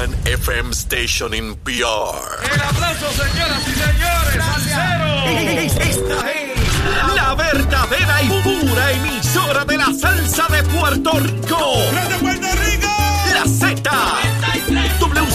one FM station in PR. El aplauso, señoras y señores. Salsero. Esta es la verdadera y pura emisora de la salsa de Puerto Rico. ¡De Puerto Rico! La Z.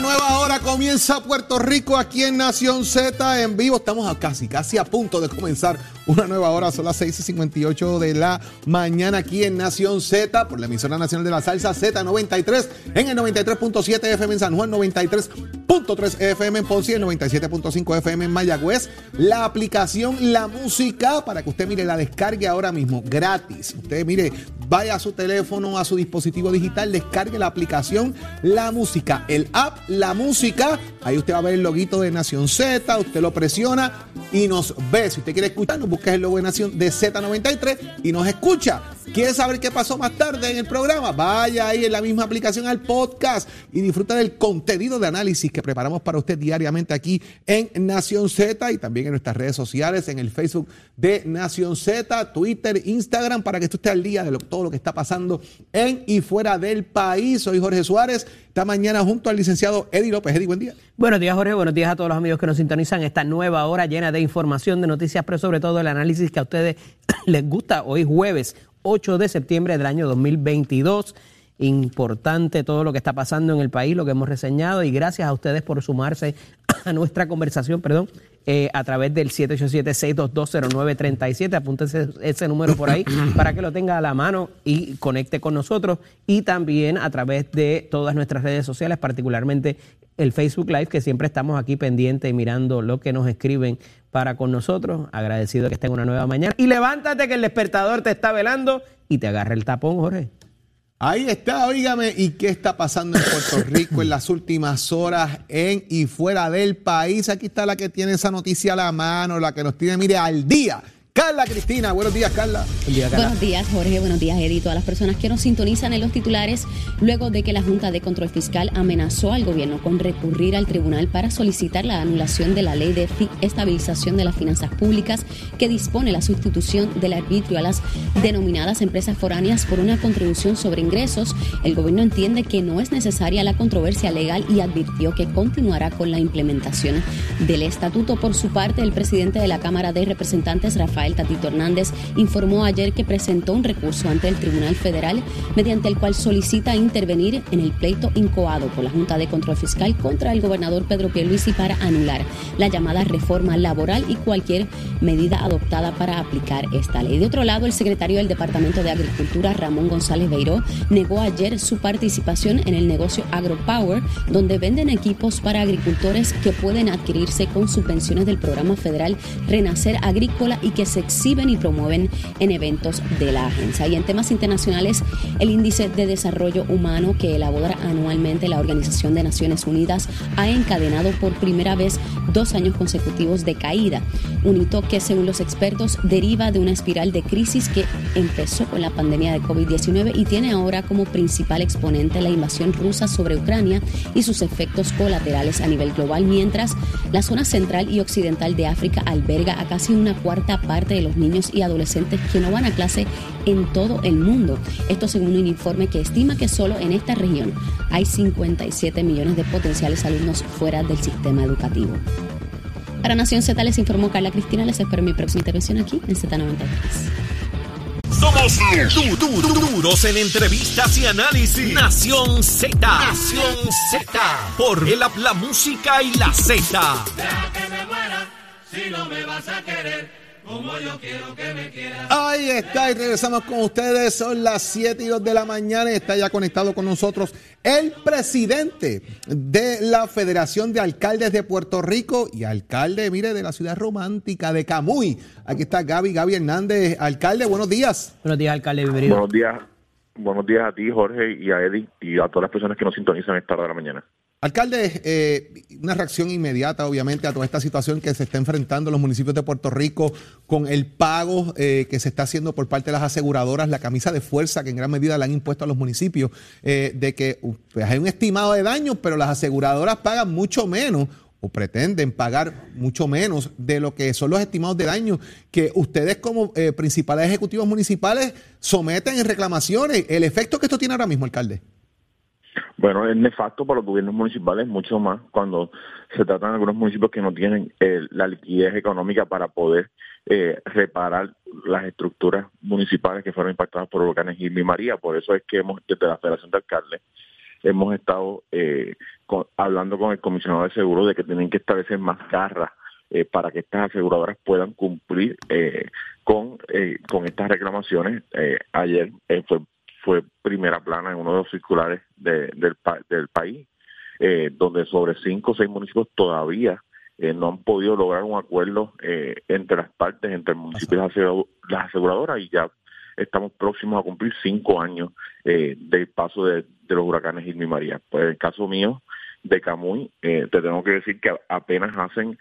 Nueva hora comienza Puerto Rico aquí en Nación Z en vivo. Estamos casi, casi a punto de comenzar una nueva hora. Son las 6 y 58 de la mañana aquí en Nación Z por la emisora nacional de la salsa Z93 en el 93.7 FM en San Juan, 93.3 FM en Ponce el 97.5 FM en Mayagüez. La aplicación La Música para que usted mire la descargue ahora mismo gratis. Usted mire, vaya a su teléfono, a su dispositivo digital, descargue la aplicación La Música, el app La Música. Ahí usted va a ver el loguito de Nación Z, usted lo presiona y nos ve. Si usted quiere escucharnos, busca el logo de Nación de Z93 y nos escucha. ¿Quiere saber qué pasó más tarde en el programa? Vaya ahí en la misma aplicación al podcast y disfruta del contenido de análisis que preparamos para usted diariamente aquí en Nación Z y también en nuestras redes sociales, en el Facebook de Nación Z, Twitter, Instagram, para que usted esté al día de todo lo que está pasando en y fuera del país. Soy Jorge Suárez, esta mañana junto al licenciado Eddie López. Eddie, buen día. Buenos días, Jorge. Buenos días a todos los amigos que nos sintonizan esta nueva hora llena de información, de noticias, pero sobre todo el análisis que a ustedes les gusta. Hoy jueves 8 de septiembre del año 2022. Importante todo lo que está pasando en el país, lo que hemos reseñado y gracias a ustedes por sumarse a nuestra conversación, perdón, eh, a través del 787-6220937. Apúntese ese número por ahí para que lo tenga a la mano y conecte con nosotros. Y también a través de todas nuestras redes sociales, particularmente el Facebook Live, que siempre estamos aquí pendientes y mirando lo que nos escriben para con nosotros. Agradecido que estén una nueva mañana. Y levántate que el despertador te está velando y te agarra el tapón, Jorge. Ahí está, oígame, ¿y qué está pasando en Puerto Rico en las últimas horas en y fuera del país? Aquí está la que tiene esa noticia a la mano, la que nos tiene, mire, al día. Carla Cristina, buenos días, Carla. El día que la- Buenos días, Jorge. Buenos días, Eddie. Todas las personas que nos sintonizan en los titulares, luego de que la Junta de Control Fiscal amenazó al gobierno con recurrir al tribunal para solicitar la anulación de la ley de estabilización de las finanzas públicas que dispone la sustitución del arbitrio a las denominadas empresas foráneas por una contribución sobre ingresos, el gobierno entiende que no es necesaria la controversia legal y advirtió que continuará con la implementación del estatuto. Por su parte, el presidente de la Cámara de Representantes, Rafael Tatito Hernández, informó ayer que presentó un recurso ante el Tribunal Federal mediante el cual solicita intervenir en el pleito incoado por la Junta de Control Fiscal contra el gobernador Pedro Pierluisi para anular la llamada reforma laboral y cualquier medida adoptada para aplicar esta ley. De otro lado, el secretario del Departamento de Agricultura, Ramón González Beiró, negó ayer su participación en el negocio AgroPower, donde venden equipos para agricultores que pueden adquirirse con subvenciones del programa federal Renacer Agrícola y que se exhiben y promueven en eventos de la agencia. Y en temas internacionales, el índice de desarrollo humano que elabora anualmente la Organización de Naciones Unidas ha encadenado por primera vez dos años consecutivos de caída, un hito que según los expertos deriva de una espiral de crisis que empezó con la pandemia de COVID-19 y tiene ahora como principal exponente la invasión rusa sobre Ucrania y sus efectos colaterales a nivel global, mientras la zona central y occidental de África alberga a casi una cuarta parte de los niños y adolescentes que no van a clase en todo el mundo. Esto según un informe que estima que solo en esta región hay 57 millones de potenciales alumnos fuera del sistema educativo. Para Nación Z les informó Carla Cristina. Les espero en mi próxima intervención aquí en Z93. Somos du- du- du- duros en entrevistas y análisis. Nación Z. Nación Z. Por el app, la música y la Z. Deja que me muera si no me vas a querer. Como yo quiero que me quieras. Ahí está, y regresamos con ustedes. Son las 7 y 2 de la mañana y está ya conectado con nosotros el presidente de la Federación de Alcaldes de Puerto Rico y alcalde, mire, de la ciudad romántica de Camuy. Aquí está Gaby, Gaby Hernández. Alcalde, buenos días. Buenos días, alcalde, bienvenido. Buenos días, buenos días a ti, Jorge, y a Eddie, y a todas las personas que nos sintonizan a esta hora de la mañana. Alcalde, eh, una reacción inmediata, obviamente, a toda esta situación que se está enfrentando los municipios de Puerto Rico con el pago eh, que se está haciendo por parte de las aseguradoras, la camisa de fuerza que en gran medida le han impuesto a los municipios, eh, de que uh, pues hay un estimado de daños, pero las aseguradoras pagan mucho menos o pretenden pagar mucho menos de lo que son los estimados de daños que ustedes como principales ejecutivos municipales someten en reclamaciones. El efecto que esto tiene ahora mismo, alcalde. Bueno, es nefasto para los gobiernos municipales, mucho más cuando se tratan de algunos municipios que no tienen eh, la liquidez económica para poder eh, reparar las estructuras municipales que fueron impactadas por huracanes Irma y María. Por eso es que hemos, desde la Federación de Alcaldes, hemos estado eh, hablando con el comisionado de seguros de que tienen que establecer más garras para que estas aseguradoras puedan cumplir con, con estas reclamaciones. Ayer fue, fue primera plana en uno de los circulares de- del, del país, eh, donde sobre cinco o seis municipios todavía eh, no han podido lograr un acuerdo eh, entre las partes, entre el municipio y las asegura- las aseguradoras, y ya estamos próximos a cumplir cinco años eh, del paso de, de los huracanes Irma y María. Pues en el caso mío, de Camuy, te tengo que decir que apenas hacen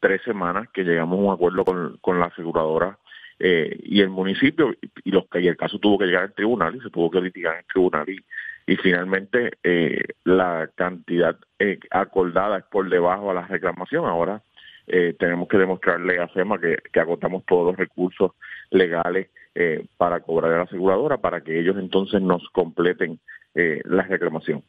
tres semanas que llegamos a un acuerdo con, con la aseguradora eh, y el municipio, y, los y el caso tuvo que llegar al tribunal y se tuvo que litigar en el tribunal y, y finalmente eh, la cantidad eh, acordada es por debajo a la reclamación. Ahora eh, tenemos que demostrarle a FEMA que, que agotamos todos los recursos legales eh, para cobrar a la aseguradora para que ellos entonces nos completen eh, la reclamación.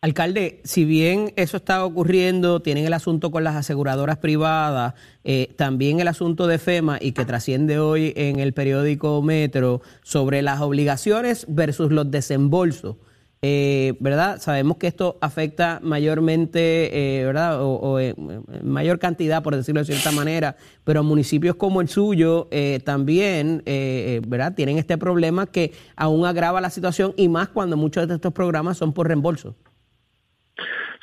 Alcalde, si bien eso está ocurriendo, tienen el asunto con las aseguradoras privadas, eh, también el asunto de FEMA y que trasciende hoy en el periódico Metro sobre las obligaciones versus los desembolsos. Eh, ¿Verdad? Sabemos que esto afecta mayormente, eh, ¿verdad? O, en en mayor cantidad, por decirlo de cierta manera, pero municipios como el suyo eh, también, eh, eh, ¿verdad? Tienen este problema que aún agrava la situación y más cuando muchos de estos programas son por reembolso.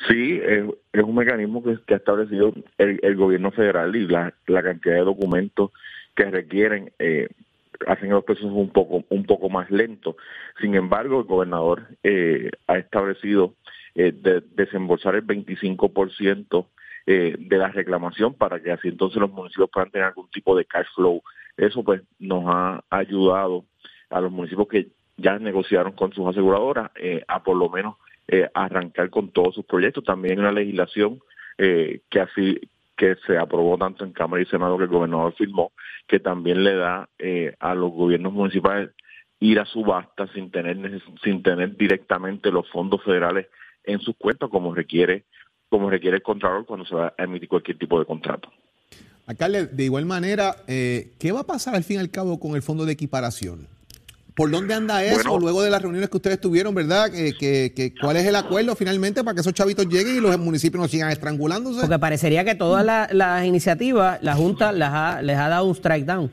Sí, es, un mecanismo que, ha establecido el, el gobierno federal y la, la cantidad de documentos que requieren eh, hacen los procesos un poco un poco más lentos. Sin embargo, el gobernador eh, ha establecido eh, de, desembolsar el 25% eh, de la reclamación para que así entonces los municipios puedan tener algún tipo de cash flow. Eso pues nos ha ayudado a los municipios que ya negociaron con sus aseguradoras eh, a por lo menos eh, arrancar con todos sus proyectos. También una legislación eh, que así que se aprobó tanto en Cámara y Senado que el gobernador firmó, que también le da eh, a los gobiernos municipales ir a subasta sin tener sin tener directamente los fondos federales en sus cuentas como requiere como requiere el contralor cuando se va a emitir cualquier tipo de contrato. Alcalde, de igual manera, eh, ¿qué va a pasar al fin y al cabo con el fondo de equiparación? ¿Por dónde anda eso Bueno. luego de las reuniones que ustedes tuvieron, verdad? Que, que- que- ¿Cuál es el acuerdo finalmente para que esos chavitos lleguen y los municipios no sigan estrangulándose? Porque parecería que todas la- las iniciativas, la Junta las ha- les ha dado un strike down.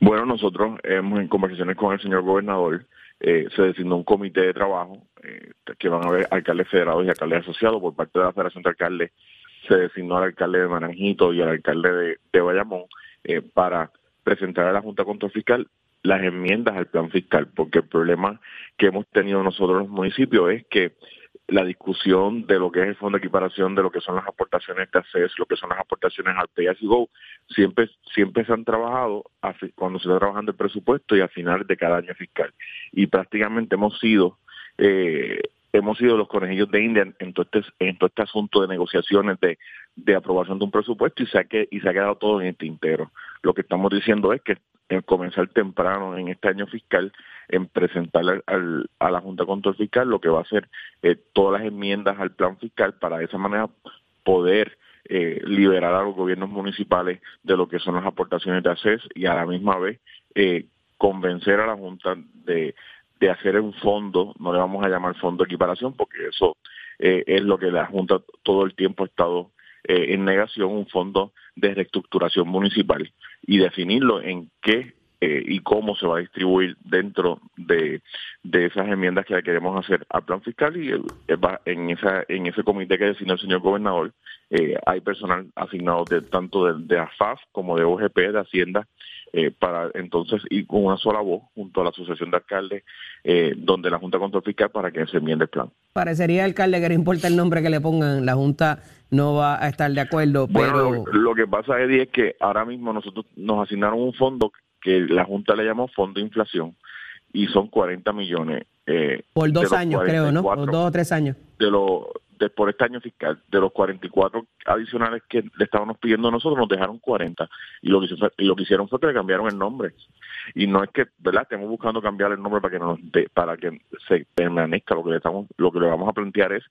Bueno, nosotros hemos en conversaciones con el señor gobernador, eh, se designó un comité de trabajo eh, que van a haber alcaldes federados y alcaldes asociados por parte de la Federación de Alcaldes. Se designó al alcalde de Naranjito y al alcalde de, de Bayamón eh, para presentar a la Junta Control Fiscal las enmiendas al plan fiscal, porque el problema que hemos tenido nosotros los municipios es que la discusión de lo que es el fondo de equiparación, de lo que son las aportaciones de ACES, lo que son las aportaciones al Pay As You Go, siempre, siempre se han trabajado cuando se está trabajando el presupuesto y a final de cada año fiscal. Y prácticamente hemos sido eh, hemos sido los conejillos de India en, en todo este en todo este asunto de negociaciones de, de aprobación de un presupuesto y se ha que, y se ha quedado todo en el tintero. Lo que estamos diciendo es que en comenzar temprano en este año fiscal en presentar al- a la Junta de Control Fiscal lo que va a hacer eh, todas las enmiendas al plan fiscal para de esa manera poder eh, liberar a los gobiernos municipales de lo que son las aportaciones de ACES y a la misma vez eh, convencer a la Junta de, de hacer un fondo, no le vamos a llamar fondo de equiparación porque eso eh, es lo que la Junta todo el tiempo ha estado eh, en negación un fondo de reestructuración municipal y definirlo en qué eh, y cómo se va a distribuir dentro de, de esas enmiendas que queremos hacer al plan fiscal y en esa en ese comité que designó el señor gobernador eh, hay personal asignado de tanto de, de AFAF como de OGP, de Hacienda, eh, para entonces ir con una sola voz junto a la Asociación de Alcaldes, eh, donde la Junta Control Fiscal para que se enmiende el plan. Parecería, alcalde, que no importa el nombre que le pongan, la Junta no va a estar de acuerdo, pero... Bueno, lo, que pasa, Eddie, es que ahora mismo nosotros nos asignaron un fondo que la Junta le llamó Fondo de Inflación y son 40 millones. Eh, por dos años, creo, ¿no? Por dos o tres años. De los por este año fiscal, de los 44 adicionales que le estábamos pidiendo nosotros, nos dejaron 40. Y lo que, lo que hicieron fue que le cambiaron el nombre. Y no es que, ¿verdad? Estemos buscando cambiar el nombre para que nos para que se permanezca. Lo que le estamos, lo que le vamos a plantear es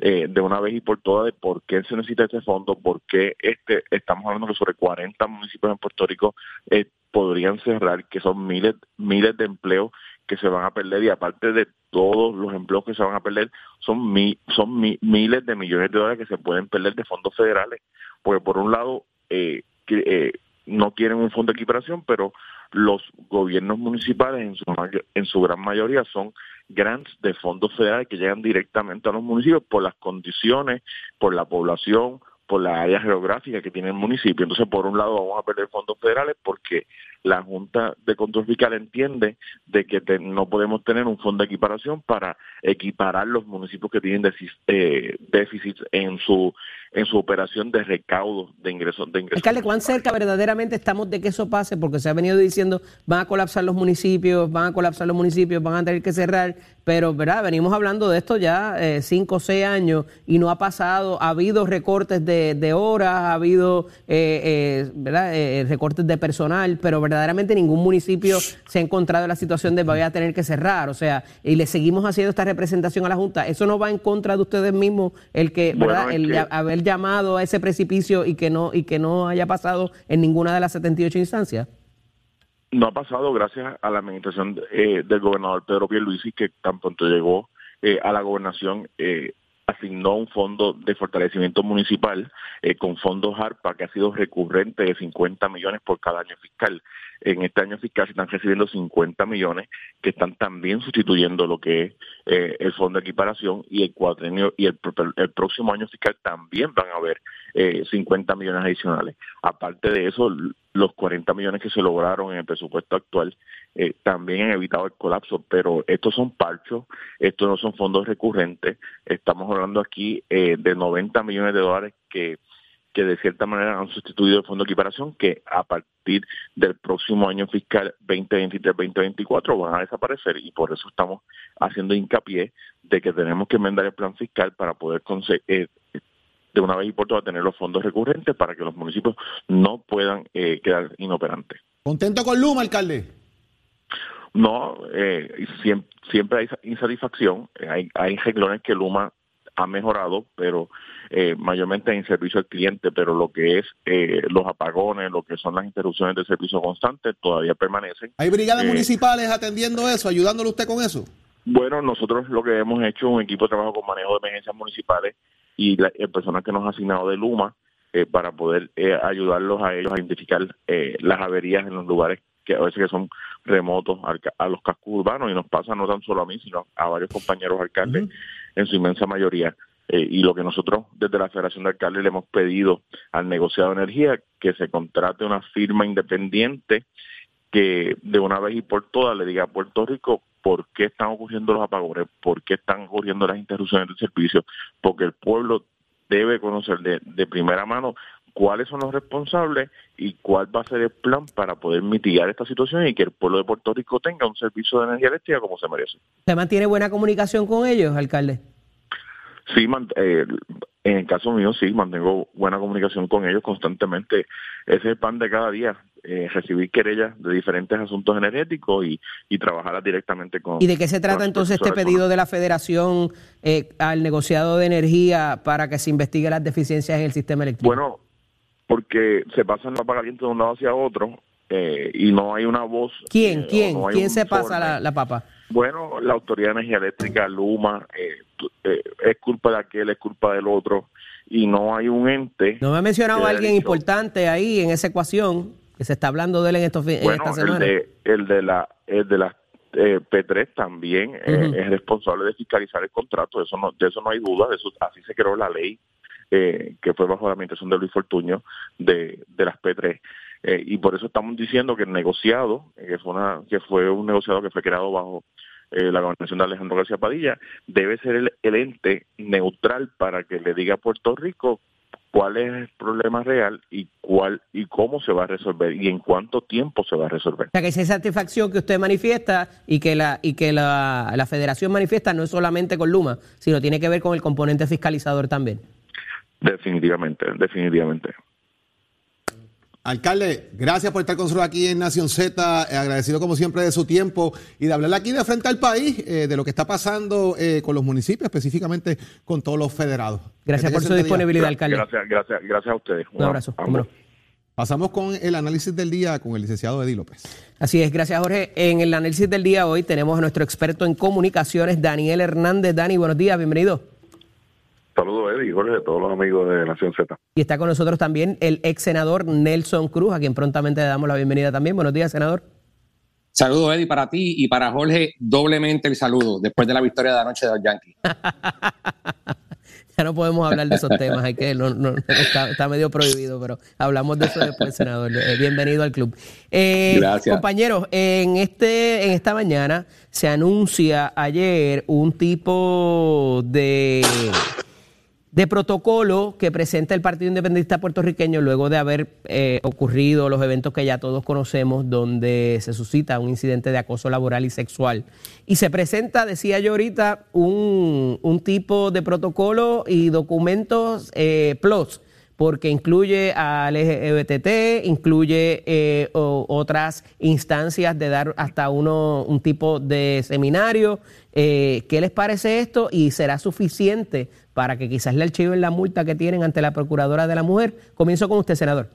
eh, de una vez y por todas de por qué se necesita este fondo, por qué este, estamos hablando que sobre 40 municipios en Puerto Rico eh, podrían cerrar, que son miles, miles de empleos que se van a perder y aparte de todos los empleos que se van a perder, son, mi, son miles de millones de dólares que se pueden perder de fondos federales. Porque por un lado, eh, eh, no quieren un fondo de equiparación, pero los gobiernos municipales en su, en su gran mayoría son grants de fondos federales que llegan directamente a los municipios por las condiciones, por la población, por la área geográfica que tiene el municipio. Entonces, por un lado, vamos a perder fondos federales porque la Junta de Control Fiscal entiende de que no podemos tener un fondo de equiparación para equiparar los municipios que tienen eh, déficits en su en su operación de recaudo de ingresos. De ingresos Alcalde, ¿cuán cerca verdaderamente estamos de que eso pase? Porque se ha venido diciendo van a colapsar los municipios, van a colapsar los municipios, van a tener que cerrar, pero verdad venimos hablando de esto ya eh, cinco o seis años y no ha pasado, ha habido recortes de, de horas, ha habido eh, eh, ¿verdad? Eh, recortes de personal, pero ¿verdad? Verdaderamente ningún municipio se ha encontrado en la situación de voy a tener que cerrar, o sea, y le seguimos haciendo esta representación a la Junta. ¿Eso no va en contra de ustedes mismos el que, ¿verdad? el haber llamado a ese precipicio y que no y que no haya pasado en ninguna de las 78 instancias? No ha pasado gracias a la administración eh, del gobernador Pedro Pierluisi que tan pronto llegó eh, a la gobernación eh, asignó un fondo de fortalecimiento municipal eh, con fondos ARPA que ha sido recurrente de 50 millones por cada año fiscal. En este año fiscal se están recibiendo 50 millones que están también sustituyendo lo que es eh, el fondo de equiparación y el cuatrenio y el, el próximo año fiscal también van a haber eh, 50 millones adicionales. Aparte de eso, los 40 millones que se lograron en el presupuesto actual eh, también han evitado el colapso, pero estos son parchos, estos no son fondos recurrentes, estamos hablando aquí eh, de 90 millones de dólares que, que de cierta manera han sustituido el fondo de equiparación, que a partir del próximo año fiscal 2023-2024 van a desaparecer y por eso estamos haciendo hincapié de que tenemos que enmendar el plan fiscal para poder conseguir... Eh, de una vez y por todas tener los fondos recurrentes para que los municipios no puedan eh, quedar inoperantes. ¿Contento con Luma, alcalde? No, eh, siempre, hay insatisfacción. Hay, hay renglones que Luma ha mejorado, pero eh, mayormente en servicio al cliente, pero lo que es eh, los apagones, lo que son las interrupciones de servicio constante, todavía permanecen. ¿Hay brigadas municipales atendiendo eso, ayudándole usted con eso? Bueno, nosotros lo que hemos hecho un equipo de trabajo con manejo de emergencias municipales y la, el personal que nos ha asignado de Luma eh, para poder eh, ayudarlos a ellos a identificar eh, las averías en los lugares que a veces que son remotos a, los cascos urbanos y nos pasa no tan solo a mí, sino a varios compañeros alcaldes en su inmensa mayoría. Y lo que nosotros desde la Federación de Alcaldes le hemos pedido al negociado de energía que se contrate una firma independiente que de una vez y por todas le diga a Puerto Rico por qué están ocurriendo los apagones, por qué están ocurriendo las interrupciones del servicio, porque el pueblo debe conocer de, primera mano cuáles son los responsables y cuál va a ser el plan para poder mitigar esta situación y que el pueblo de Puerto Rico tenga un servicio de energía eléctrica como se merece. ¿Se mantiene buena comunicación con ellos, alcalde? Sí, eh, en el caso mío sí, mantengo buena comunicación con ellos constantemente. Ese es el pan de cada día, eh, recibir querellas de diferentes asuntos energéticos y, y trabajar directamente con... ¿Y de qué se trata entonces este pedido de la Federación eh, al negociado de energía para que se investigue las deficiencias en el sistema eléctrico? Bueno, porque se pasa el apagamiento de un lado hacia otro eh, y no hay una voz... ¿Quién? ¿Quién? ¿Quién se pasa la, la papa? Bueno, la Autoridad de Energía Eléctrica, Luma, es culpa de aquel, es culpa del otro y no hay un ente. No me ha mencionado a alguien dicho, importante ahí en esa ecuación que se está hablando de él en, estos, en Bueno, esta el semana. de, el de la, el de las eh, P3 también eh, es responsable de fiscalizar el contrato, eso no, de eso no hay duda, de eso, así se creó la ley eh, que fue bajo la administración de Luis Fortuño de, de las P3. Eh, y por eso estamos diciendo que el negociado, eh, que fue, una, que fue un negociado que fue creado bajo eh, la gobernación de Alejandro García Padilla, debe ser el, el ente neutral para que le diga a Puerto Rico cuál es el problema real y cuál y cómo se va a resolver y en cuánto tiempo se va a resolver. O sea, que esa satisfacción que usted manifiesta y que la y que la, la federación manifiesta no es solamente con Luma, sino tiene que ver con el componente fiscalizador también. Definitivamente, definitivamente. Alcalde, gracias por estar con nosotros aquí en Nación Z, eh, agradecido como siempre de su tiempo y de hablarle aquí de frente al país, eh, de lo que está pasando eh, con los municipios, específicamente con todos los federados. Gracias por su disponibilidad, alcalde. Gracias, gracias, gracias a ustedes. Un abrazo. Pasamos con el análisis del día con el licenciado Eddie López. Así es, gracias Jorge. En el análisis del día hoy tenemos a nuestro experto en comunicaciones, Daniel Hernández. Dani, buenos días, bienvenido. Saludos, Eddie, Jorge, todos los amigos de Nación Z. Y está con nosotros también el ex senador Nelson Cruz, a quien prontamente le damos la bienvenida también. Buenos días, senador. Saludos, Eddie, para ti y para Jorge, doblemente el saludo después de la victoria de anoche de los Yankees. Ya no podemos hablar de esos temas, hay que no, no, está, está medio prohibido, pero hablamos de eso después, senador. Eh, bienvenido al club. Eh, Gracias. Compañeros, en este, en esta mañana se anuncia ayer un tipo de de protocolo que presenta el Partido Independentista puertorriqueño luego de haber eh, ocurrido los eventos que ya todos conocemos, donde se suscita un incidente de acoso laboral y sexual. Y se presenta, decía yo ahorita, un, un tipo de protocolo y documentos eh, plus porque incluye al LGBT, incluye eh, otras instancias de dar hasta uno un tipo de seminario. Eh, ¿Qué les parece esto? ¿Y será suficiente para que quizás le archiven la multa que tienen ante la Procuradora de la Mujer? Comienzo con usted, senador.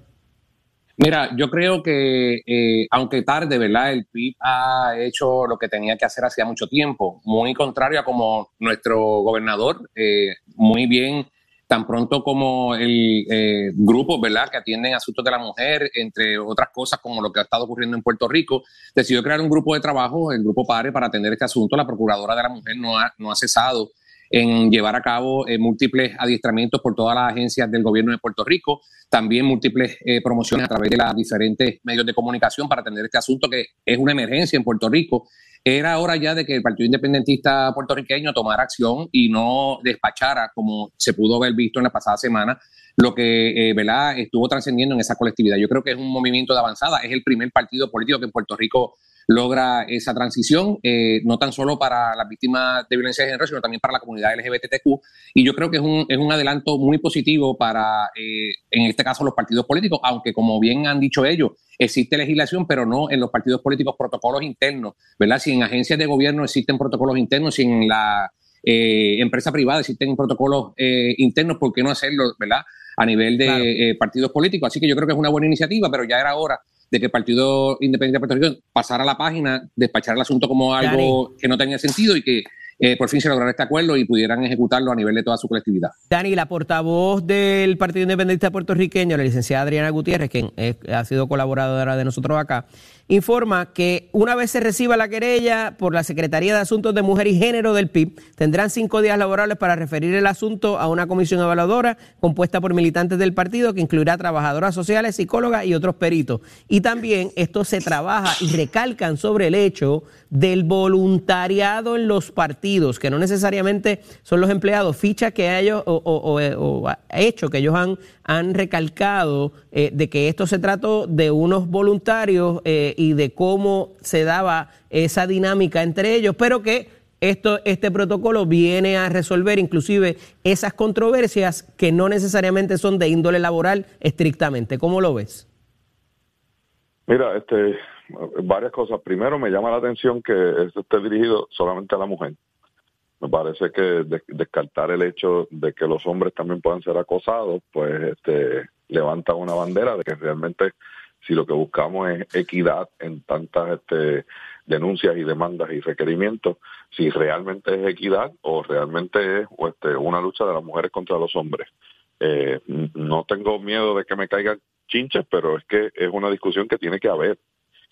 Mira, yo creo que, eh, aunque tarde, ¿verdad? El PIB ha hecho lo que tenía que hacer hacía mucho tiempo, muy contrario a como nuestro gobernador, eh, muy bien, tan pronto como el eh, grupo, ¿verdad?, que atienden asuntos de la mujer, entre otras cosas como lo que ha estado ocurriendo en Puerto Rico, decidió crear un grupo de trabajo, el Grupo PARE, para atender este asunto. La Procuradora de la Mujer no ha, no ha cesado en llevar a cabo eh, múltiples adiestramientos por todas las agencias del gobierno de Puerto Rico, también múltiples eh, promociones a través de los diferentes medios de comunicación para atender este asunto que es una emergencia en Puerto Rico. Era hora ya de que el Partido Independentista puertorriqueño tomara acción y no despachara, como se pudo haber visto en la pasada semana, lo que eh, ¿verdad? estuvo trascendiendo en esa colectividad. Yo creo que es un movimiento de avanzada, es el primer partido político que en Puerto Rico logra esa transición, eh, no tan solo para las víctimas de violencia de género, sino también para la comunidad LGBTQ. Y yo creo que es un, es un adelanto muy positivo para, eh, en este caso, los partidos políticos, aunque como bien han dicho ellos, existe legislación, pero no en los partidos políticos protocolos internos, ¿verdad? Si en agencias de gobierno existen protocolos internos, si en la eh, empresa privada existen protocolos eh, internos, ¿por qué no hacerlo, ¿verdad? A nivel de Claro. eh, partidos políticos. Así que yo creo que es una buena iniciativa, pero ya era hora de que el Partido Independiente de Puerto Rico pasara la página, despachar el asunto como algo que no tenía sentido y que eh, por fin se lograra este acuerdo y pudieran ejecutarlo a nivel de toda su colectividad. Dani, la portavoz del Partido Independentista puertorriqueño, la licenciada Adriana Gutiérrez, quien ha sido colaboradora de nosotros acá, informa que una vez se reciba la querella por la Secretaría de Asuntos de Mujer y Género del PIB, tendrán cinco días laborables para referir el asunto a una comisión evaluadora compuesta por militantes del partido que incluirá trabajadoras sociales, psicólogas y otros peritos. Y también esto se trabaja y recalcan sobre el hecho del voluntariado en los partidos, que no necesariamente son los empleados, ficha que ellos o, o- o hecho que ellos han, han recalcado eh, de que esto se trató de unos voluntarios eh, y de cómo se daba esa dinámica entre ellos, pero que esto, este protocolo viene a resolver inclusive esas controversias que no necesariamente son de índole laboral estrictamente. ¿Cómo lo ves? Mira, este, varias cosas. Primero, me llama la atención que esto esté dirigido solamente a la mujer. Me parece que de- descartar el hecho de que los hombres también puedan ser acosados, pues este, levanta una bandera de que realmente si lo que buscamos es equidad en tantas este, denuncias y demandas y requerimientos, si realmente es equidad o realmente es este, una lucha de las mujeres contra los hombres. eh, no tengo miedo de que me caigan chinches, pero es que es una discusión que tiene que haber.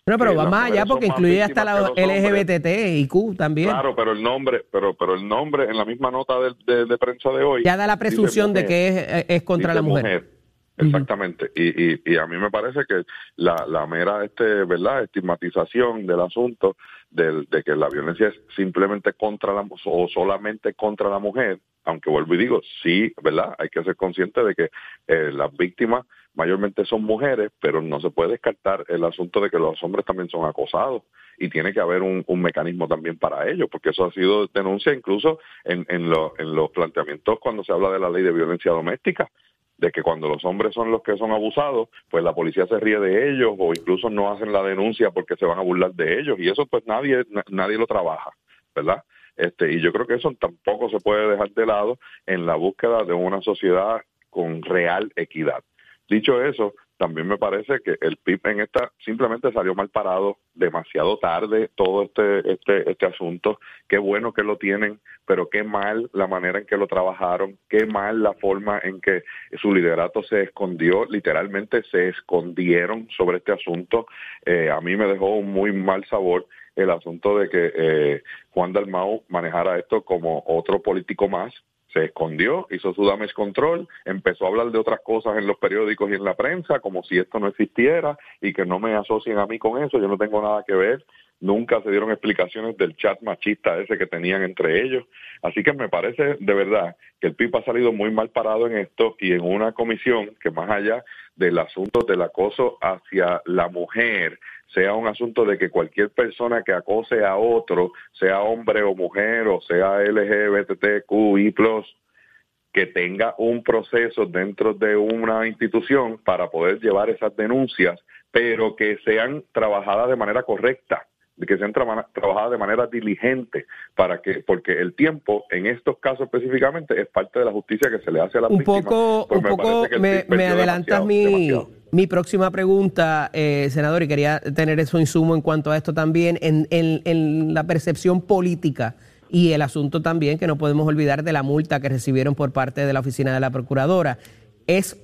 No, pero Eh, va más allá porque incluye hasta la. LGBT y Q también. Claro, pero el nombre, pero pero el nombre en la misma nota de, de- de prensa de hoy ya da la presunción de mujer. que es, es contra la mujer. Exactamente. y, y, a mí me parece que la, la mera este, ¿verdad? estigmatización del asunto del, de que la violencia es simplemente contra la o solamente contra la mujer, aunque vuelvo y digo, sí, ¿verdad? Hay que ser consciente de que eh, las víctimas mayormente son mujeres, pero no se puede descartar el asunto de que los hombres también son acosados y tiene que haber un, un mecanismo también para ello, porque eso ha sido denuncia incluso en, en, lo- en los planteamientos cuando se habla de la ley de violencia doméstica de que cuando los hombres son los que son abusados, pues la policía se ríe de ellos o incluso no hacen la denuncia porque se van a burlar de ellos y eso pues nadie na- nadie lo trabaja, ¿verdad? Este y yo creo que eso tampoco se puede dejar de lado en la búsqueda de una sociedad con real equidad. Dicho eso, también me parece que el PIB en esta simplemente salió mal parado demasiado tarde todo este este este asunto. Qué bueno que lo tienen, pero qué mal la manera en que lo trabajaron, qué mal la forma en que su liderato se escondió, literalmente se escondieron sobre este asunto. Eh, a mí me dejó un muy mal sabor el asunto de que eh, Juan Dalmau manejara esto como otro político más, se escondió, hizo su damage control, empezó a hablar de otras cosas en los periódicos y en la prensa, como si esto no existiera y que no me asocien a mí con eso, yo no tengo nada que ver. Nunca se dieron explicaciones del chat machista ese que tenían entre ellos. Así que me parece de verdad que el PIB ha salido muy mal parado en esto y en una comisión que más allá del asunto del acoso hacia la mujer, sea un asunto de que cualquier persona que acose a otro, sea hombre o mujer o sea LGBTQI+, que tenga un proceso dentro de una institución para poder llevar esas denuncias, pero que sean trabajadas de manera correcta, que sean traba- trabajadas de manera diligente, para que, porque el tiempo en estos casos específicamente es parte de la justicia que se le hace a la Un poco, un poco me, me adelantas mi, mi próxima pregunta, eh, senador, y quería tener eso insumo en cuanto a esto también, en, en- en la percepción política y el asunto también que no podemos olvidar de la multa que recibieron por parte de la oficina de la procuradora. ¿Es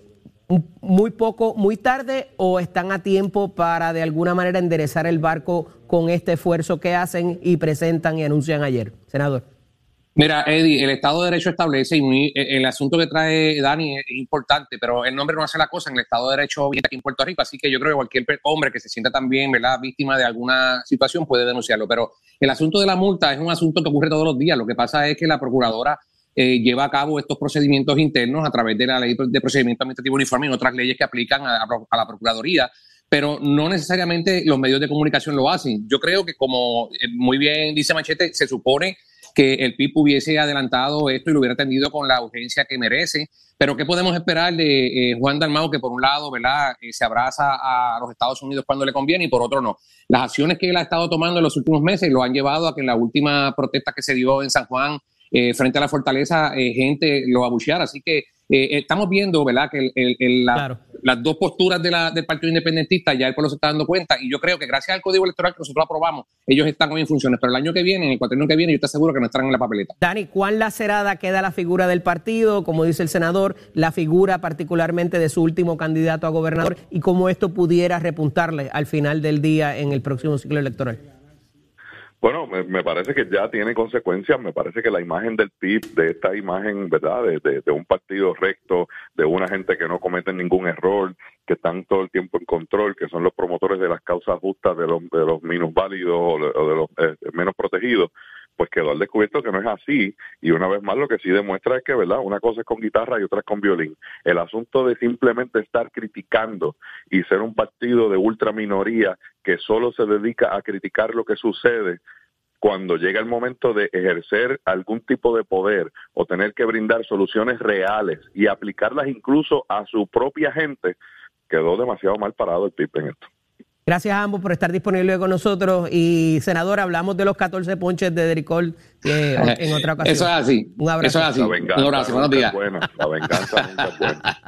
muy poco, muy tarde o están a tiempo para de alguna manera enderezar el barco con este esfuerzo que hacen y presentan y anuncian ayer? Senador. Mira, Eddie, el Estado de Derecho establece, y eh, el asunto que trae Dani es importante, pero el nombre no hace la cosa, en el Estado de Derecho aquí en Puerto Rico, así que yo creo que cualquier hombre que se sienta también, ¿verdad?, víctima de alguna situación puede denunciarlo, pero el asunto de la multa es un asunto que ocurre todos los días, lo que pasa es que la Procuradora eh, lleva a cabo estos procedimientos internos a través de la Ley de Procedimiento Administrativo Uniforme y otras leyes que aplican a, a la Procuraduría, pero no necesariamente los medios de comunicación lo hacen. Yo creo que como eh, muy bien dice Machete, se supone que el PIB hubiese adelantado esto y lo hubiera atendido con la urgencia que merece. Pero ¿qué podemos esperar de eh, Juan Dalmau, que por un lado ¿verdad? Eh, se abraza a los Estados Unidos cuando le conviene y por otro no? Las acciones que él ha estado tomando en los últimos meses lo han llevado a que en la última protesta que se dio en San Juan eh, frente a la fortaleza, eh, gente lo abucheara. Así que eh, estamos viendo ¿verdad? que el- el- el- la- las dos posturas de la- del Partido Independentista ya el pueblo se está dando cuenta y yo creo que gracias al Código Electoral que nosotros aprobamos, ellos están hoy en funciones, pero el año que viene, en el cuatrienio que viene, yo estoy seguro que no estarán en la papeleta. Dani, ¿cuán lacerada queda la figura del partido? Como dice el senador, la figura particularmente de su último candidato a gobernador y cómo esto pudiera repuntarle al final del día en el próximo ciclo electoral. Bueno, me, me parece que ya tiene consecuencias. Me parece que la imagen del PIB, de esta imagen, ¿verdad? De, de- un partido recto, de una gente que no comete ningún error, que están todo el tiempo en control, que son los promotores de las causas justas de los, de los minusválidos o de, o de los eh, menos protegidos, pues quedó al descubierto que no es así. Y una vez más lo que sí demuestra es que, ¿verdad? Una cosa es con guitarra y otra es con violín. El asunto de simplemente estar criticando y ser un partido de ultraminoría que solo se dedica a criticar lo que sucede, cuando llega el momento de ejercer algún tipo de poder o tener que brindar soluciones reales y aplicarlas incluso a su propia gente, quedó demasiado mal parado el PIB en esto. Gracias a ambos por estar disponibles con nosotros. Y, senador, hablamos de los 14 ponches de Dericol eh, en otra ocasión. Eso es así. Un abrazo. Eso es así. La venganza Un abrazo. Buenos nunca días. es buena. La venganza nunca es buena.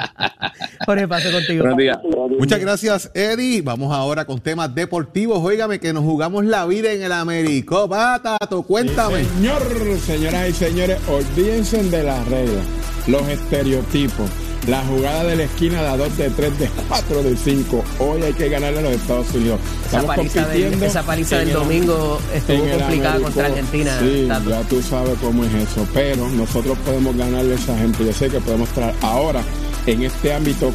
Jorge, pase contigo. Buenos días. Muchas gracias, Eddie. Vamos ahora con temas deportivos. Óigame que nos jugamos la vida en el Américo. Tato, cuéntame. Señor, señoras y señores, olvídense de las reglas, los estereotipos La jugada de la esquina, la 2 de 3, de 4 de 5. Hoy hay que ganarle a los Estados Unidos. Esa paliza, del, esa paliza del domingo estuvo complicada contra Argentina. Sí, ya tú sabes cómo es eso. Pero nosotros podemos ganarle a esa gente. Yo sé que podemos traer ahora en este ámbito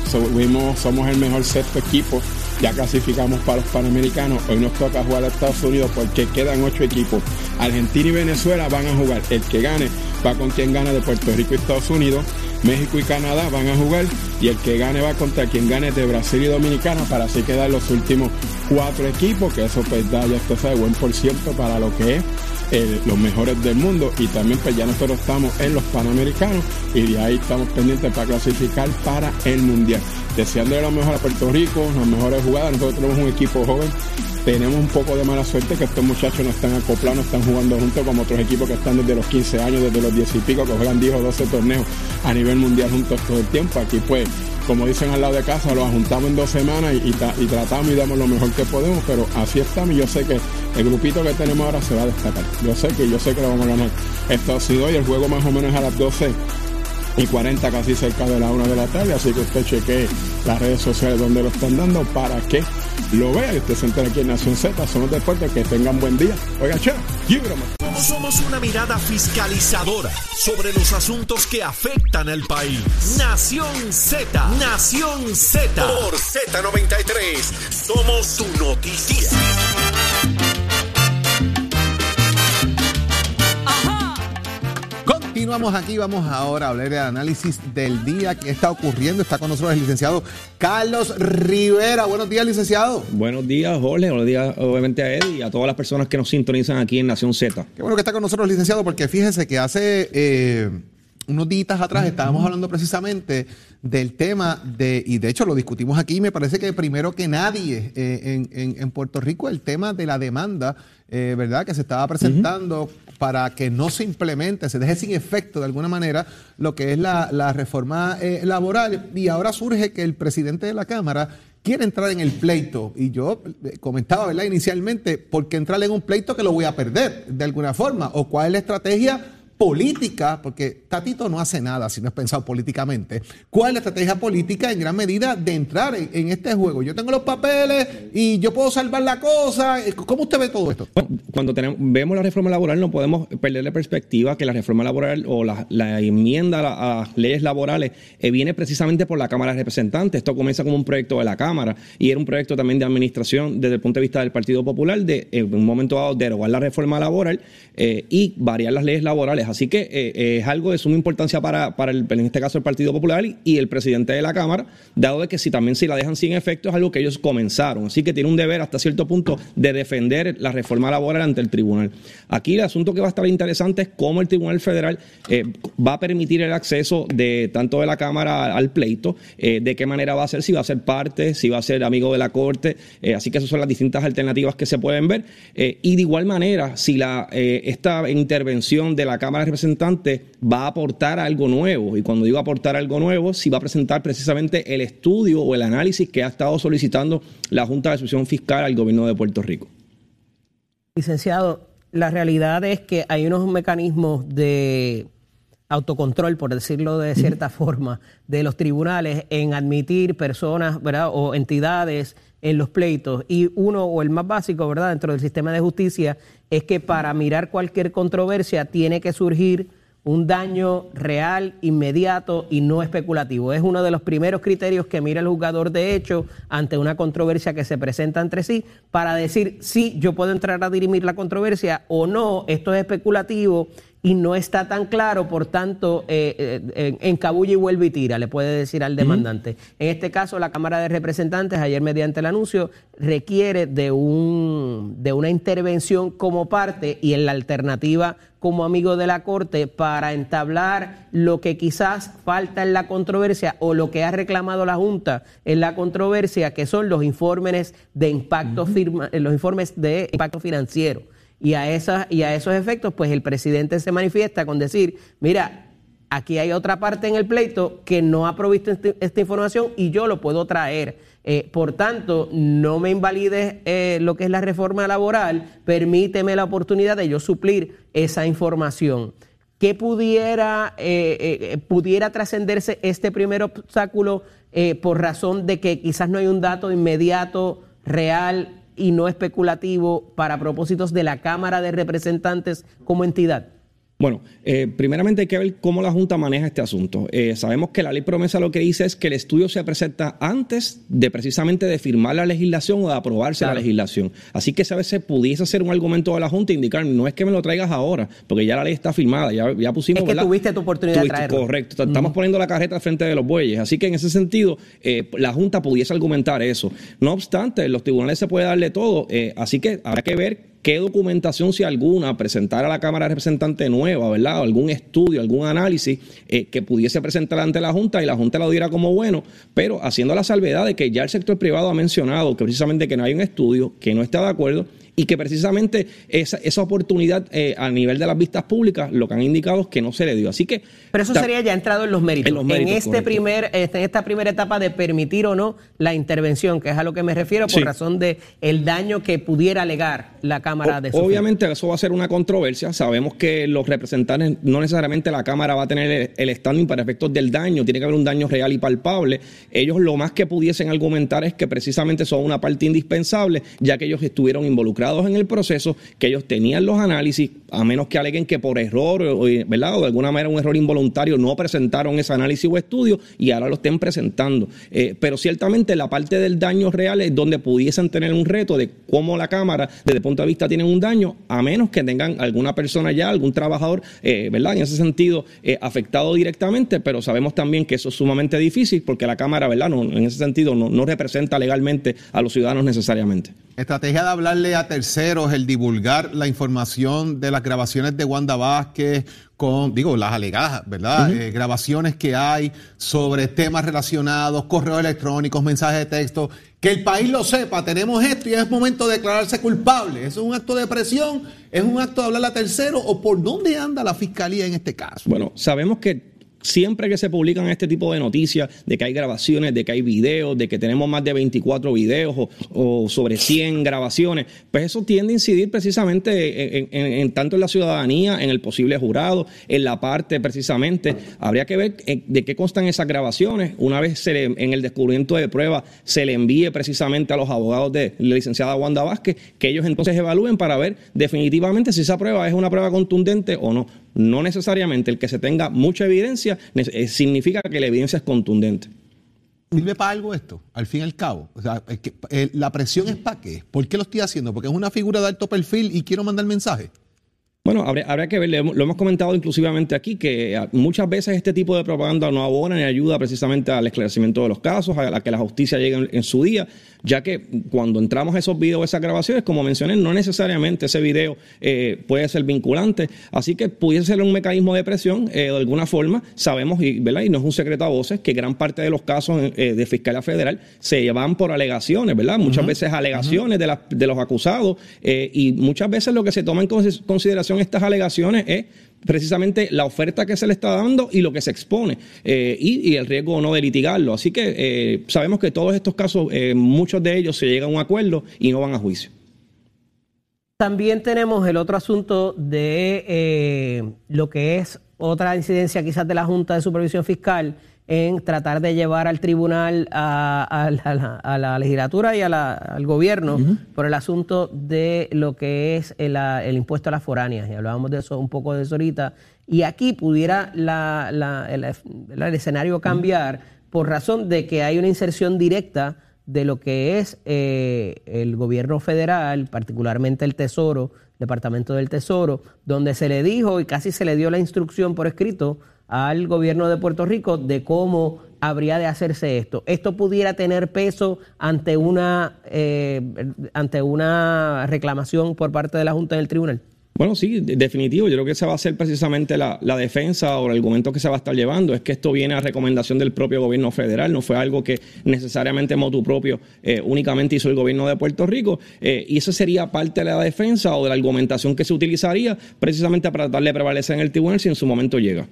somos el mejor sexto equipo, ya clasificamos para los Panamericanos, hoy nos toca jugar a Estados Unidos porque quedan ocho equipos. Argentina y Venezuela van a jugar, el que gane va con quien gana de Puerto Rico y Estados Unidos, México y Canadá van a jugar y el que gane va contra quien gane de Brasil y Dominicana para así quedar los últimos cuatro equipos, que eso pues da ya esto sabe buen por ciento para lo que es eh, los mejores del mundo y también pues ya nosotros estamos en los Panamericanos y de ahí estamos pendientes para clasificar para el Mundial. Deseándole lo mejor a Puerto Rico, las mejores jugadas, nosotros tenemos un equipo joven, tenemos un poco de mala suerte que estos muchachos no están acoplados, no están jugando juntos como otros equipos que están desde los 15 años, desde los 10 y pico, que juegan 10 o 12 torneos a nivel mundial juntos todo el tiempo. Aquí pues como dicen al lado de casa, lo juntamos en dos semanas y, tratamos y damos lo mejor que podemos, pero así estamos y yo sé que el grupito que tenemos ahora se va a destacar. Yo sé que yo sé que lo vamos a ganar. Esto ha sido hoy, el juego más o menos a las 12 y 40 casi cerca de la 1 de la tarde, así que usted cheque las redes sociales donde lo están dando para que lo vea y usted se entere aquí en Nación Z, son los deportes, que tengan buen día. Oiga, che, somos una mirada fiscalizadora sobre los asuntos que afectan al país. Nación Z, Nación Z. Por Z93, somos tu noticia. Continuamos aquí, vamos ahora a hablar del análisis del día que está ocurriendo. Está con nosotros el licenciado Carlos Rivera. Buenos días, licenciado. Buenos días, Jorge. Buenos días, obviamente, a Eddie y a todas las personas que nos sintonizan aquí en Nación Z. Qué bueno que está con nosotros, licenciado, porque fíjese que hace eh, unos días atrás estábamos hablando precisamente del tema de, y de hecho lo discutimos aquí, me parece que primero que nadie eh, en, Puerto Rico, el tema de la demanda, eh, ¿verdad? Que se estaba presentando para que no se implemente, se deje sin efecto de alguna manera lo que es la, reforma eh, laboral. Y ahora surge que el presidente de la Cámara quiere entrar en el pleito. Y yo eh, comentaba, ¿verdad? Inicialmente, ¿por qué entrar en un pleito que lo voy a perder de alguna forma? ¿O cuál es la estrategia? Política, porque Tatito no hace nada si no es pensado políticamente. ¿Cuál es la estrategia política en gran medida de entrar en, este juego? Yo tengo los papeles y yo puedo salvar la cosa. ¿Cómo usted ve todo esto? Cuando tenemos, vemos la reforma laboral no podemos perder la perspectiva que la reforma laboral o la, enmienda a las leyes laborales eh, viene precisamente por la Cámara de Representantes. Esto comienza como un proyecto de la Cámara y era un proyecto también de administración desde el punto de vista del Partido Popular de un momento dado derogar la reforma laboral eh, y variar las leyes laborales Así que eh, es algo de suma importancia para, para el, en este caso el Partido Popular y, el presidente de la Cámara, dado de que si también si la dejan sin efecto es algo que ellos comenzaron. Así que tiene un deber hasta cierto punto de defender la reforma laboral ante el tribunal. Aquí el asunto que va a estar interesante es cómo el Tribunal Federal eh, va a permitir el acceso de tanto de la Cámara al pleito, eh, de qué manera va a ser, si va a ser parte, si va a ser amigo de la Corte. así que esas son las distintas alternativas que se pueden ver. y de igual manera, si la, esta intervención de la Cámara representante va a aportar algo nuevo. Y cuando digo aportar algo nuevo, si va a presentar precisamente el estudio o el análisis que ha estado solicitando la Junta de Excepción Fiscal al gobierno de Puerto Rico. Licenciado, la realidad es que hay unos mecanismos de autocontrol, por decirlo de cierta forma, de los tribunales en admitir personas ¿verdad? o entidades en los pleitos. Y uno, o el más básico, ¿verdad?, dentro del sistema de justicia, es que para mirar cualquier controversia tiene que surgir un daño real, inmediato y no especulativo. Es uno de los primeros criterios que mira el jugador de hecho ante una controversia que se presenta entre sí para decir si yo puedo entrar a dirimir la controversia o no, esto es especulativo y no está tan claro, por tanto, eh, eh, encabulla y vuelve y tira, le puede decir al demandante. En este caso, la Cámara de Representantes, ayer mediante el anuncio, requiere de, un, de una intervención como parte y en la alternativa como amigo de la Corte para entablar lo que quizás falta en la controversia o lo que ha reclamado la Junta en la controversia, que son los informes de impacto, firma, los informes de impacto financiero. Y a, esas, y a esos efectos, pues el presidente se manifiesta con decir, mira, aquí hay otra parte en el pleito que no ha provisto este, esta información y yo lo puedo traer. Eh, por tanto, no me invalides eh, lo que es la reforma laboral, permíteme la oportunidad de yo suplir esa información. ¿qué pudiera, eh, eh, pudiera trascenderse este primer obstáculo por razón de que quizás no hay un dato inmediato, real y no especulativo para propósitos de la Cámara de Representantes como entidad? Bueno, eh, primeramente hay que ver cómo la Junta maneja este asunto. Eh, sabemos que la ley promesa lo que dice es que el estudio se presenta antes de precisamente de firmar la legislación o de aprobarse la legislación. Así que a veces pudiese ser un argumento de la Junta indicar, no es que me lo traigas ahora, porque ya la ley está firmada, ya, ya pusimos... Es que tuviste tu oportunidad de traerlo. Correcto, estamos poniendo la carreta al frente de los bueyes. Así que en ese sentido, eh, la Junta pudiese argumentar eso. No obstante, los tribunales se puede darle todo, así que habrá que ver qué documentación, si alguna, presentar a la Cámara de Representantes nueva, ¿verdad? algún estudio, algún análisis eh, que pudiese presentar ante la Junta y la Junta lo diera como bueno, pero haciendo la salvedad de que ya el sector privado ha mencionado que precisamente que no hay un estudio, que no está de acuerdo y que precisamente esa, esa oportunidad eh, a nivel de las vistas públicas lo que han indicado es que no se le dio. Así que... Pero eso sería ya entrado en los méritos. En, este primer, este, en esta primera etapa de permitir o no la intervención, que es a lo que me refiero por razón de el daño que pudiera alegar la Cámara de Obviamente eso va a ser una controversia. Sabemos que los representantes, no necesariamente la Cámara va a tener el, standing para efectos del daño, tiene que haber un daño real y palpable. Ellos lo más que pudiesen argumentar es que precisamente son una parte indispensable, ya que ellos estuvieron involucrados en el proceso, que ellos tenían los análisis, a menos que aleguen que por error, o, ¿verdad? O de alguna manera un error involuntario no presentaron ese análisis o estudio y ahora lo estén presentando. Eh, pero ciertamente la parte del daño real es donde pudiesen tener un reto de cómo la Cámara, desde el punto de vista, tiene un daño, a menos que tengan alguna persona ya, algún trabajador, eh, ¿verdad? En ese sentido, eh, afectado directamente, pero sabemos también que eso es sumamente difícil porque la Cámara, ¿verdad? No, en ese sentido, no, no representa legalmente a los ciudadanos necesariamente. Estrategia de hablarle a terceros, el divulgar la información de las grabaciones de Wanda Vázquez con, digo, las alegadas, ¿verdad? Eh, grabaciones que hay sobre temas relacionados, correos electrónicos, mensajes de texto, que el país lo sepa, tenemos esto y es momento de declararse culpable. ¿Eso es un acto de presión? ¿Es un acto de hablarle a terceros? ¿O por dónde anda la fiscalía en este caso? Bueno, sabemos que siempre que se publican este tipo de noticias, de que hay grabaciones, de que hay videos, de que tenemos más de 24 videos o, sobre 100 grabaciones, pues eso tiende a incidir precisamente en, tanto en la ciudadanía, en el posible jurado, en la parte precisamente. Habría que ver eh, de qué constan esas grabaciones. Una vez se en el descubrimiento de prueba se le envíe precisamente a los abogados de la licenciada Wanda Vázquez, que ellos entonces evalúen para ver definitivamente si esa prueba es una prueba contundente o no. No necesariamente el que se tenga mucha evidencia eh, significa que la evidencia es contundente. Sirve para algo esto, al fin y al cabo. O sea, que, eh, la presión es para qué. ¿Por qué lo estoy haciendo? Porque es una figura de alto perfil y quiero mandar mensaje. Bueno, habría, que ver, lo hemos comentado inclusivamente aquí, que ah, muchas veces este tipo de propaganda no abona ni ayuda precisamente al esclarecimiento de los casos, a, que la justicia llegue en, su día, ya que cuando entramos a esos videos, esas grabaciones, como mencioné, no necesariamente ese video eh, puede ser vinculante, así que pudiese ser un mecanismo de presión eh, de alguna forma. Sabemos, y, ¿verdad? y no es un secreto a voces, que gran parte de los casos eh, de Fiscalía Federal se llevan por alegaciones, ¿verdad? Muchas veces alegaciones de, de, los acusados y muchas veces lo que se toma en consideración estas alegaciones es precisamente la oferta que se le está dando y lo que se expone eh, y, el riesgo o no de litigarlo. Así que eh, sabemos que todos estos casos, eh, muchos de ellos se llegan a un acuerdo y no van a juicio. También tenemos el otro asunto de lo que es otra incidencia quizás de la Junta de Supervisión Fiscal en tratar de llevar al tribunal, a, la, legislatura y al gobierno por el asunto de lo que es el, impuesto a las foráneas. Y hablábamos de eso un poco de eso ahorita. Y aquí pudiera el, escenario cambiar por razón de que hay una inserción directa de lo que es eh, el gobierno federal, particularmente el Tesoro, Departamento del Tesoro, donde se le dijo y casi se le dio la instrucción por escrito al gobierno de Puerto Rico de cómo habría de hacerse esto. ¿Esto pudiera tener peso ante una, eh, ante una reclamación por parte de la Junta del Tribunal? Bueno, sí, definitivo. Yo creo que esa va a ser precisamente la, defensa o el argumento que se va a estar llevando. Es que esto viene a recomendación del propio gobierno federal, no fue algo que necesariamente motu propio eh, únicamente hizo el gobierno de Puerto Rico. Eh, y eso sería parte de la defensa o de la argumentación que se utilizaría precisamente para tratar de prevalecer en el tribunal si en su momento llega.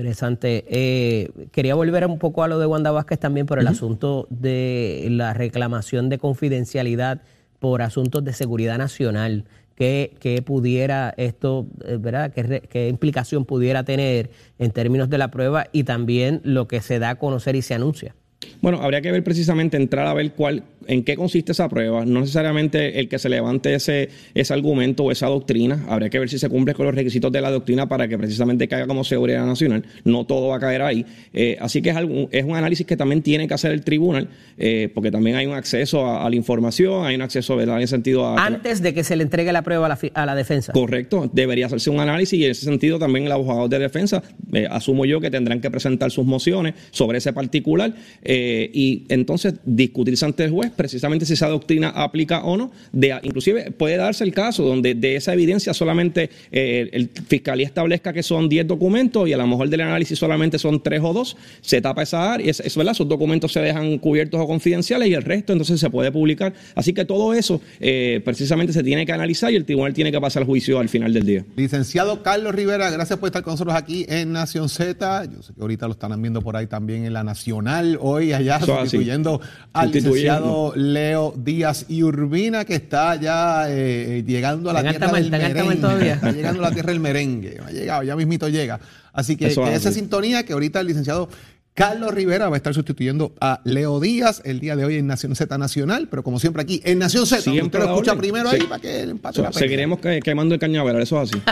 Interesante. Eh, quería volver un poco a lo de Wanda Vázquez también por el asunto de la reclamación de confidencialidad por asuntos de seguridad nacional. ¿Qué, qué pudiera esto, eh, ¿verdad? ¿Qué, re- ¿Qué implicación pudiera tener en términos de la prueba y también lo que se da a conocer y se anuncia? Bueno, habría que ver precisamente, entrar a ver cuál, en qué consiste esa prueba. No necesariamente el que se levante ese, ese argumento o esa doctrina. Habría que ver si se cumple con los requisitos de la doctrina para que precisamente caiga como seguridad nacional. No todo va a caer ahí. Eh, así que es, algo- es un análisis que también tiene que hacer el tribunal, eh, porque también hay un acceso a, a la información, hay un acceso, ¿verdad? En ese sentido a... Antes de que se le entregue la prueba a la, a la defensa. Correcto, debería hacerse un análisis y en ese sentido también el abogado de defensa, eh, asumo yo que tendrán que presentar sus mociones sobre ese particular eh, y entonces discutirse ante el juez precisamente si esa doctrina aplica o no. De, inclusive puede darse el caso donde de esa evidencia solamente eh, el fiscalía establezca que son 10 documentos y a lo mejor del análisis solamente son 3 o 2, se tapa esa área, es, es esos documentos se dejan cubiertos o confidenciales y el resto entonces se puede publicar. Así que todo eso eh, precisamente se tiene que analizar y el tribunal tiene que pasar juicio al final del día. Licenciado Carlos Rivera, gracias por estar con nosotros aquí en Nación Z. Yo sé que ahorita lo están viendo por ahí también en la Nacional, hoy allá Eso así. sustituyendo al Sustituyendo. licenciado Leo Díaz y Urbina, que está ya eh, llegando a la tierra del merengue. todavía. Está llegando a la tierra del merengue. Ha llegado, ya mismito llega. Así que, esa sintonía que ahorita el licenciado Carlos Rivera va a estar sustituyendo a Leo Díaz el día de hoy en Nación Z Nacional, pero como siempre aquí en Nación Z, Siempre usted lo escucha orden. primero Sí. ahí para que el empate So, la pelea. seguiremos que- quemando el cañaveral, eso es así.